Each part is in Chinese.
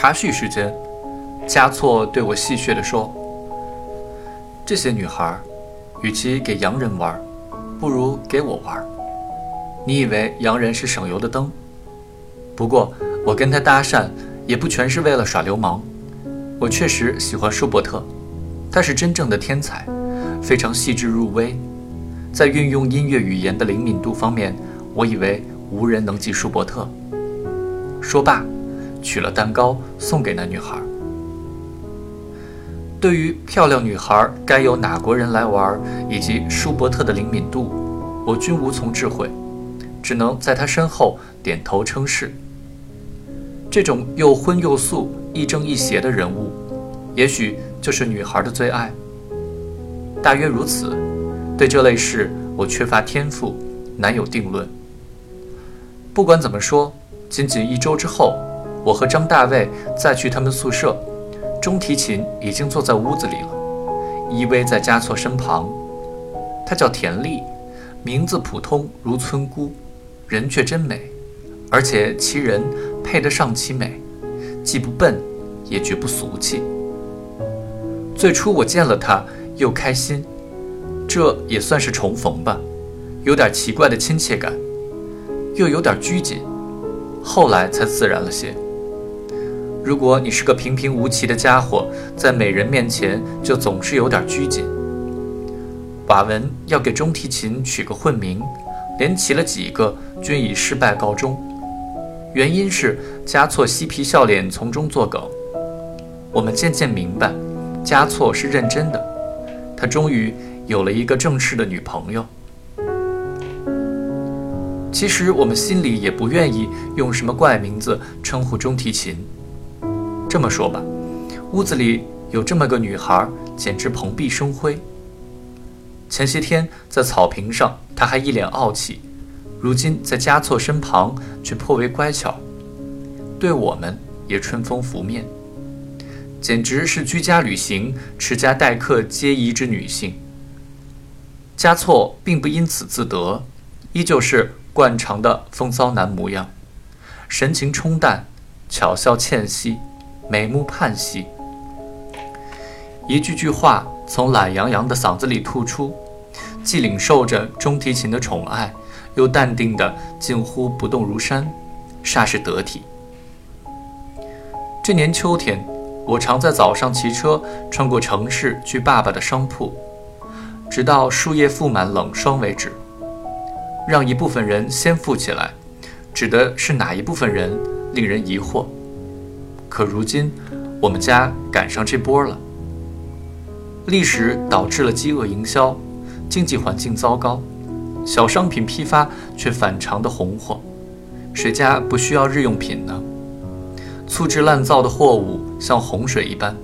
茶叙时间，嘉措对我戏谑地说：“这些女孩，与其给洋人玩，不如给我玩。你以为洋人是省油的灯？不过我跟他搭讪，也不全是为了耍流氓。我确实喜欢舒伯特，他是真正的天才，非常细致入微，在运用音乐语言的灵敏度方面，我以为无人能及舒伯特。”说罢。取了蛋糕送给那女孩。对于漂亮女孩该由哪国人来玩，以及舒伯特的灵敏度，我均无从智慧，只能在他身后点头称是。这种又荤又素、亦正亦邪的人物，也许就是女孩的最爱。大约如此。对这类事，我缺乏天赋，难有定论。不管怎么说，仅仅一周之后。我和张大卫再去他们宿舍，中提琴已经坐在屋子里了，依偎在嘉措身旁。她叫田丽，名字普通如村姑，人却真美，而且其人配得上其美，既不笨，也绝不俗气。最初我见了她，又开心，这也算是重逢吧，有点奇怪的亲切感，又有点拘谨，后来才自然了些。如果你是个平平无奇的家伙，在美人面前就总是有点拘谨。瓦文要给中提琴取个混名，连起了几个，均以失败告终。原因是加措嬉皮笑脸，从中作梗。我们渐渐明白，加措是认真的，他终于有了一个正式的女朋友。其实我们心里也不愿意用什么怪名字称呼中提琴。这么说吧，屋子里有这么个女孩，简直蓬荜生辉。前些天在草坪上，她还一脸傲气；如今在嘉措身旁，却颇为乖巧，对我们也春风拂面，简直是居家旅行、持家待客皆宜之女性。嘉措并不因此自得，依旧是惯常的风骚男模样，神情冲淡，巧笑倩兮。眉目盼兮，一句句话从懒洋洋的嗓子里吐出，既领受着中提琴的宠爱，又淡定的近乎不动如山，煞是得体。这年秋天，我常在早上骑车穿过城市去爸爸的商铺，直到树叶覆满冷霜为止。让一部分人先富起来，指的是哪一部分人，令人疑惑。可如今，我们家赶上这波了。历史导致了饥饿营销，经济环境糟糕，小商品批发却反常的红火。谁家不需要日用品呢？粗制滥造的货物像洪水一般，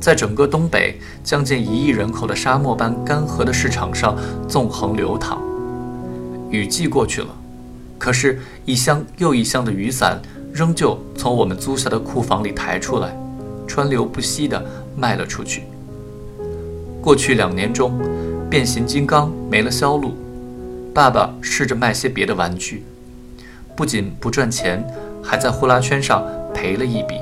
在整个东北将近一亿人口的沙漠般干涸的市场上纵横流淌。雨季过去了，可是，一箱又一箱的雨伞。仍旧从我们租下的库房里抬出来，川流不息地卖了出去。过去两年中，变形金刚没了销路，爸爸试着卖些别的玩具，不仅不赚钱，还在呼啦圈上赔了一笔。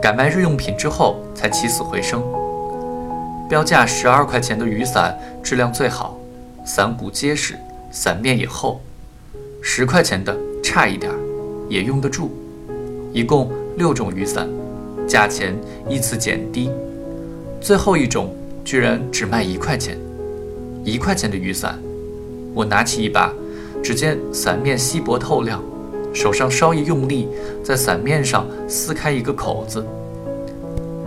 改卖日用品之后，才起死回生。标价十二块钱的雨伞质量最好，伞骨结实，伞面也厚；十块钱的差一点儿。也用得住，一共六种雨伞，价钱依次减低，最后一种居然只卖一块钱。一块钱的雨伞，我拿起一把，只见伞面稀薄透亮，手上稍一用力，在伞面上撕开一个口子。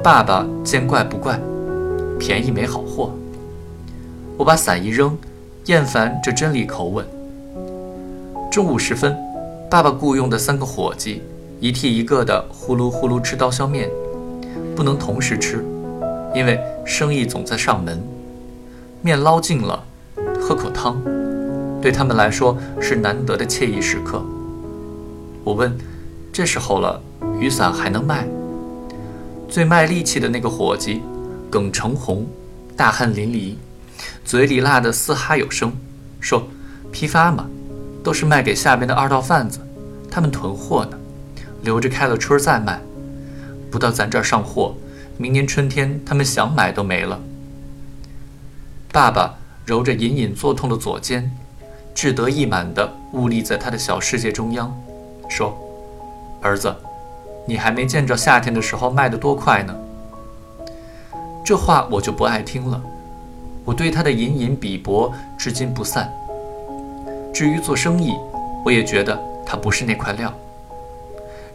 爸爸见怪不怪，便宜没好货。我把伞一扔，厌烦这真理口吻。中午时分。爸爸雇佣的三个伙计，一替一个的呼噜呼噜吃刀削面，不能同时吃，因为生意总在上门。面捞净了，喝口汤，对他们来说是难得的惬意时刻。我问：“这时候了，雨伞还能卖？”最卖力气的那个伙计，耿成红，大汗淋漓，嘴里辣得嘶哈有声，说：“批发嘛。”都是卖给下边的二道贩子，他们囤货呢，留着开了春再卖。不到咱这儿上货，明年春天他们想买都没了。爸爸揉着隐隐作痛的左肩，志得意满地兀立在他的小世界中央，说：“儿子，你还没见着夏天的时候卖得多快呢。”这话我就不爱听了。我对他的隐隐鄙薄至今不散。至于做生意，我也觉得他不是那块料。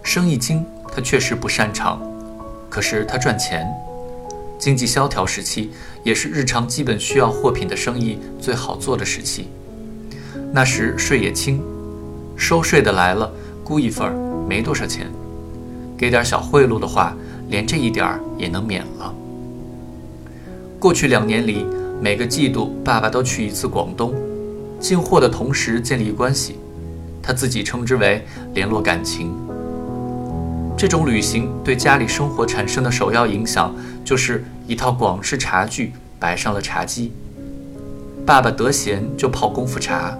生意经他确实不擅长，可是他赚钱。经济萧条时期，也是日常基本需要货品的生意最好做的时期。那时税也轻，收税的来了，估一份没多少钱，给点小贿赂的话，连这一点也能免了。过去两年里，每个季度爸爸都去一次广东，进货的同时建立关系，他自己称之为联络感情。这种旅行对家里生活产生的首要影响，就是一套广式茶具摆上了茶几。爸爸得闲就泡功夫茶，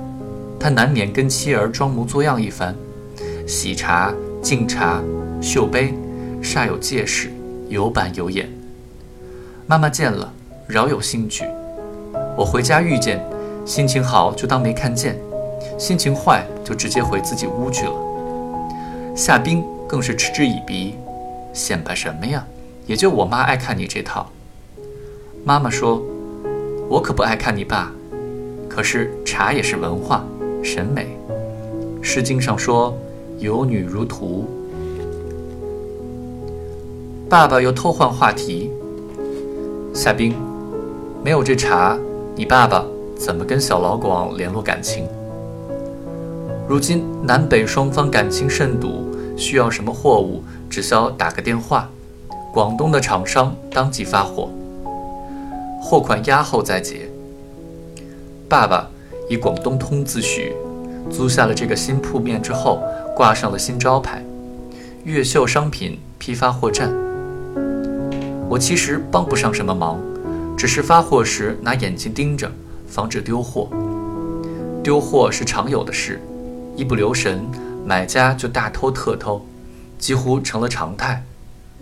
他难免跟妻儿装模作样一番，洗茶、敬茶、绣杯，煞有介事，有板有眼。妈妈见了。饶有兴趣，我回家遇见，心情好就当没看见，心情坏就直接回自己屋去了。夏冰更是嗤之以鼻，显摆什么呀？也就我妈爱看你这套。妈妈说：“我可不爱看你爸，可是茶也是文化审美，《诗经》上说有女如图。”爸爸又偷换话题，夏冰。没有这茶，你爸爸怎么跟小老广联络感情？如今南北双方感情甚笃，需要什么货物，只需要打个电话，广东的厂商当即发货，货款押后再结。爸爸以广东通自诩，租下了这个新铺面之后，挂上了新招牌——越秀商品批发货站。我其实帮不上什么忙。只是发货时拿眼睛盯着，防止丢货。丢货是常有的事，一不留神，买家就大偷特偷，几乎成了常态。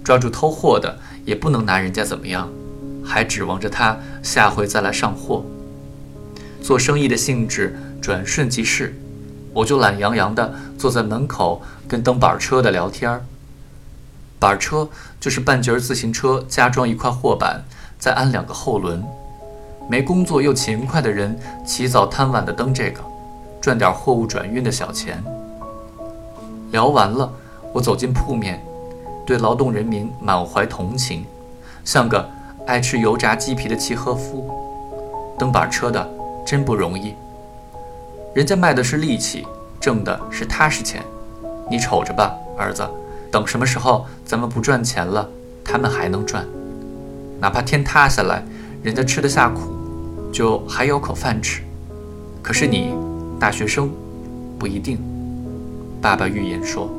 抓住偷货的也不能拿人家怎么样，还指望着他下回再来上货。做生意的性质转瞬即逝，我就懒洋洋地坐在门口跟蹬板车的聊天儿。板车就是半截自行车加装一块货板。再安两个后轮，没工作又勤快的人起早贪晚的蹬这个，赚点货物转运的小钱。聊完了，我走进铺面，对劳动人民满怀同情，像个爱吃油炸鸡皮的契诃夫。蹬板车的真不容易，人家卖的是力气，挣的是踏实钱。你瞅着吧，儿子，等什么时候咱们不赚钱了，他们还能赚。哪怕天塌下来，人家吃得下苦，就还有口饭吃。可是你，大学生，不一定。爸爸预言说。